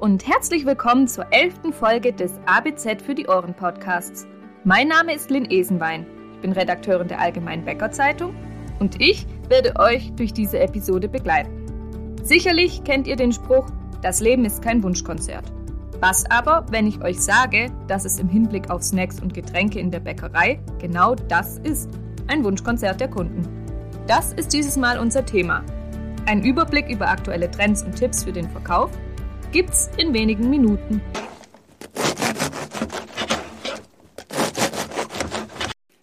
und herzlich willkommen zur elften Folge des ABZ für die Ohren Podcasts. Mein Name ist Lynn Esenwein. Ich bin Redakteurin der Allgemeinen Bäcker Zeitung und ich werde euch durch diese Episode begleiten. Sicherlich kennt ihr den Spruch, das Leben ist kein Wunschkonzert. Was aber, wenn ich euch sage, dass es im Hinblick auf Snacks und Getränke in der Bäckerei genau das ist, ein Wunschkonzert der Kunden. Das ist dieses Mal unser Thema. Ein Überblick über aktuelle Trends und Tipps für den Verkauf gibt's in wenigen Minuten.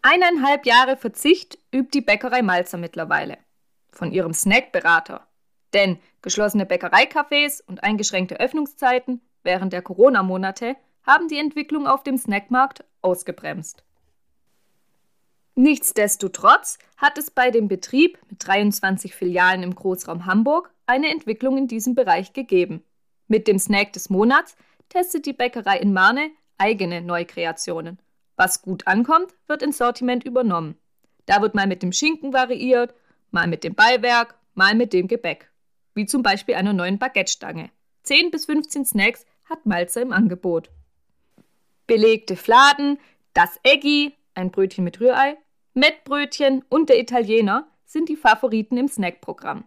Eineinhalb Jahre Verzicht übt die Bäckerei Malzer mittlerweile. Von ihrem Snackberater. Denn geschlossene Bäckereicafés und eingeschränkte Öffnungszeiten während der Corona-Monate haben die Entwicklung auf dem Snackmarkt ausgebremst. Nichtsdestotrotz hat es bei dem Betrieb mit 23 Filialen im Großraum Hamburg eine Entwicklung in diesem Bereich gegeben. Mit dem Snack des Monats testet die Bäckerei in Marne eigene Neukreationen. Was gut ankommt, wird ins Sortiment übernommen. Da wird mal mit dem Schinken variiert, mal mit dem Beiwerk, mal mit dem Gebäck. Wie zum Beispiel einer neuen Baguette-Stange. 10 bis 15 Snacks hat Malzer im Angebot. Belegte Fladen, das Eggi, ein Brötchen mit Rührei, Mettbrötchen und der Italiener sind die Favoriten im Snackprogramm.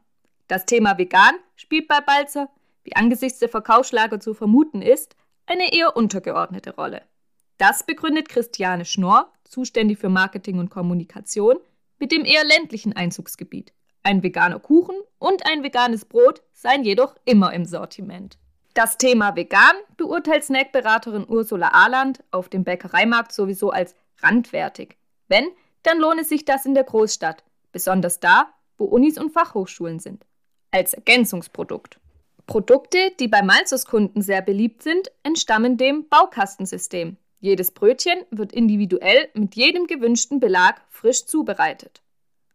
Das Thema vegan spielt bei Balzer, wie angesichts der Verkaufslage zu vermuten ist, eine eher untergeordnete Rolle. Das begründet Christiane Schnorr, zuständig für Marketing und Kommunikation, mit dem eher ländlichen Einzugsgebiet. Ein veganer Kuchen und ein veganes Brot seien jedoch immer im Sortiment. Das Thema vegan beurteilt Snackberaterin Ursula Ahland auf dem Bäckereimarkt sowieso als randwertig. Wenn, dann lohne sich das in der Großstadt, besonders da, wo Unis und Fachhochschulen sind. Als Ergänzungsprodukt. Produkte, die bei Malzos-Kunden sehr beliebt sind, entstammen dem Baukastensystem. Jedes Brötchen wird individuell mit jedem gewünschten Belag frisch zubereitet.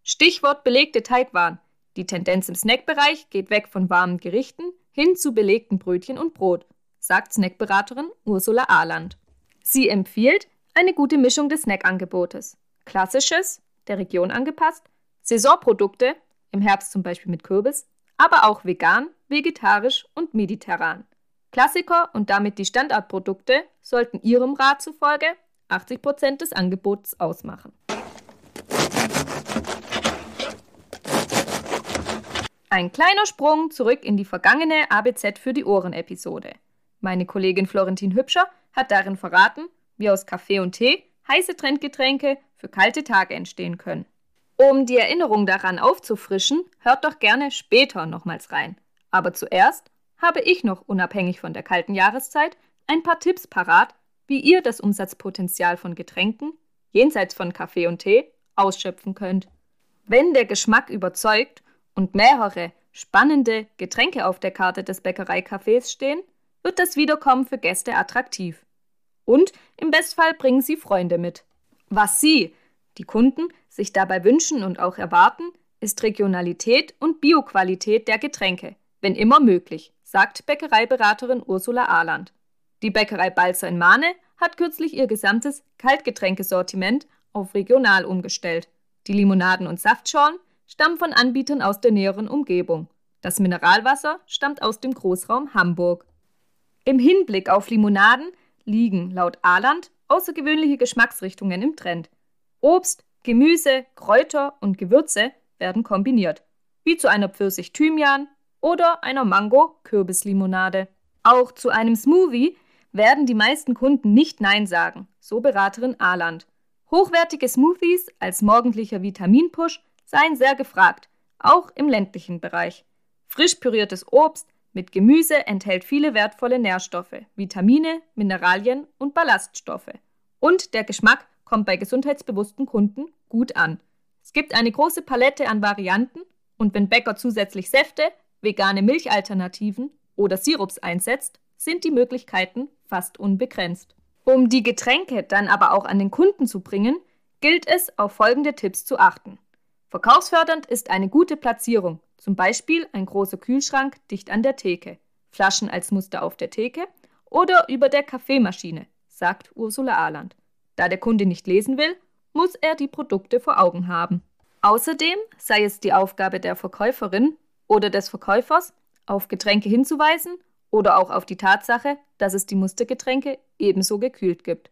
Stichwort belegte Teigwaren. Die Tendenz im Snackbereich geht weg von warmen Gerichten hin zu belegten Brötchen und Brot, sagt Snackberaterin Ursula Ahland. Sie empfiehlt eine gute Mischung des Snackangebotes. Klassisches, der Region angepasst, Saisonprodukte, im Herbst zum Beispiel mit Kürbis, aber auch vegan, vegetarisch und mediterran. Klassiker und damit die Standardprodukte sollten Ihrem Rat zufolge 80% des Angebots ausmachen. Ein kleiner Sprung zurück in die vergangene ABZ für die Ohren-Episode. Meine Kollegin Florentin Hübscher hat darin verraten, wie aus Kaffee und Tee heiße Trendgetränke für kalte Tage entstehen können. Um die Erinnerung daran aufzufrischen, hört doch gerne später nochmals rein. Aber zuerst habe ich noch, unabhängig von der kalten Jahreszeit, ein paar Tipps parat, wie ihr das Umsatzpotenzial von Getränken, jenseits von Kaffee und Tee, ausschöpfen könnt. Wenn der Geschmack überzeugt und mehrere spannende Getränke auf der Karte des Bäckereicafés stehen, wird das Wiederkommen für Gäste attraktiv. Und im Bestfall bringen Sie Freunde mit. Was Sie, die Kunden, sich dabei wünschen und auch erwarten, ist Regionalität und Bioqualität der Getränke, wenn immer möglich, sagt Bäckereiberaterin Ursula Ahland. Die Bäckerei Balzer in Mahne hat kürzlich ihr gesamtes Kaltgetränkesortiment auf regional umgestellt. Die Limonaden und Saftschorlen stammen von Anbietern aus der näheren Umgebung. Das Mineralwasser stammt aus dem Großraum Hamburg. Im Hinblick auf Limonaden liegen laut Ahland außergewöhnliche Geschmacksrichtungen im Trend. Obst, Gemüse, Kräuter und Gewürze werden kombiniert, wie zu einer Pfirsich-Thymian oder einer Mango-Kürbislimonade. Auch zu einem Smoothie werden die meisten Kunden nicht Nein sagen, so Beraterin Ahland. Hochwertige Smoothies als morgendlicher Vitaminpush seien sehr gefragt, auch im ländlichen Bereich. Frisch püriertes Obst mit Gemüse enthält viele wertvolle Nährstoffe, Vitamine, Mineralien und Ballaststoffe. Und der Geschmack kommt bei gesundheitsbewussten Kunden gut an. Es gibt eine große Palette an Varianten und wenn Bäcker zusätzlich Säfte, vegane Milchalternativen oder Sirups einsetzt, sind die Möglichkeiten fast unbegrenzt. Um die Getränke dann aber auch an den Kunden zu bringen, gilt es, auf folgende Tipps zu achten. Verkaufsfördernd ist eine gute Platzierung, zum Beispiel ein großer Kühlschrank dicht an der Theke, Flaschen als Muster auf der Theke oder über der Kaffeemaschine, sagt Ursula Ahland. Da der Kunde nicht lesen will, muss er die Produkte vor Augen haben. Außerdem sei es die Aufgabe der Verkäuferin oder des Verkäufers, auf Getränke hinzuweisen Oder auch auf die Tatsache, dass es die Mustergetränke ebenso gekühlt gibt.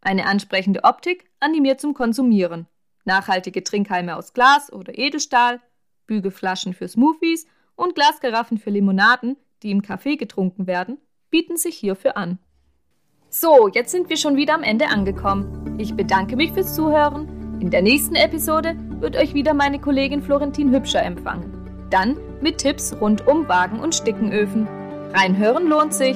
Eine ansprechende Optik animiert zum Konsumieren. Nachhaltige Trinkhalme aus Glas oder Edelstahl, Bügelflaschen für Smoothies und Glasgaraffen für Limonaden, die im Café getrunken werden, bieten sich hierfür an. So, jetzt sind wir schon wieder am Ende angekommen. Ich bedanke mich fürs Zuhören. In der nächsten Episode wird euch wieder meine Kollegin Florentin Hübscher empfangen. Dann mit Tipps rund um Wagen und Stickenöfen. Reinhören lohnt sich.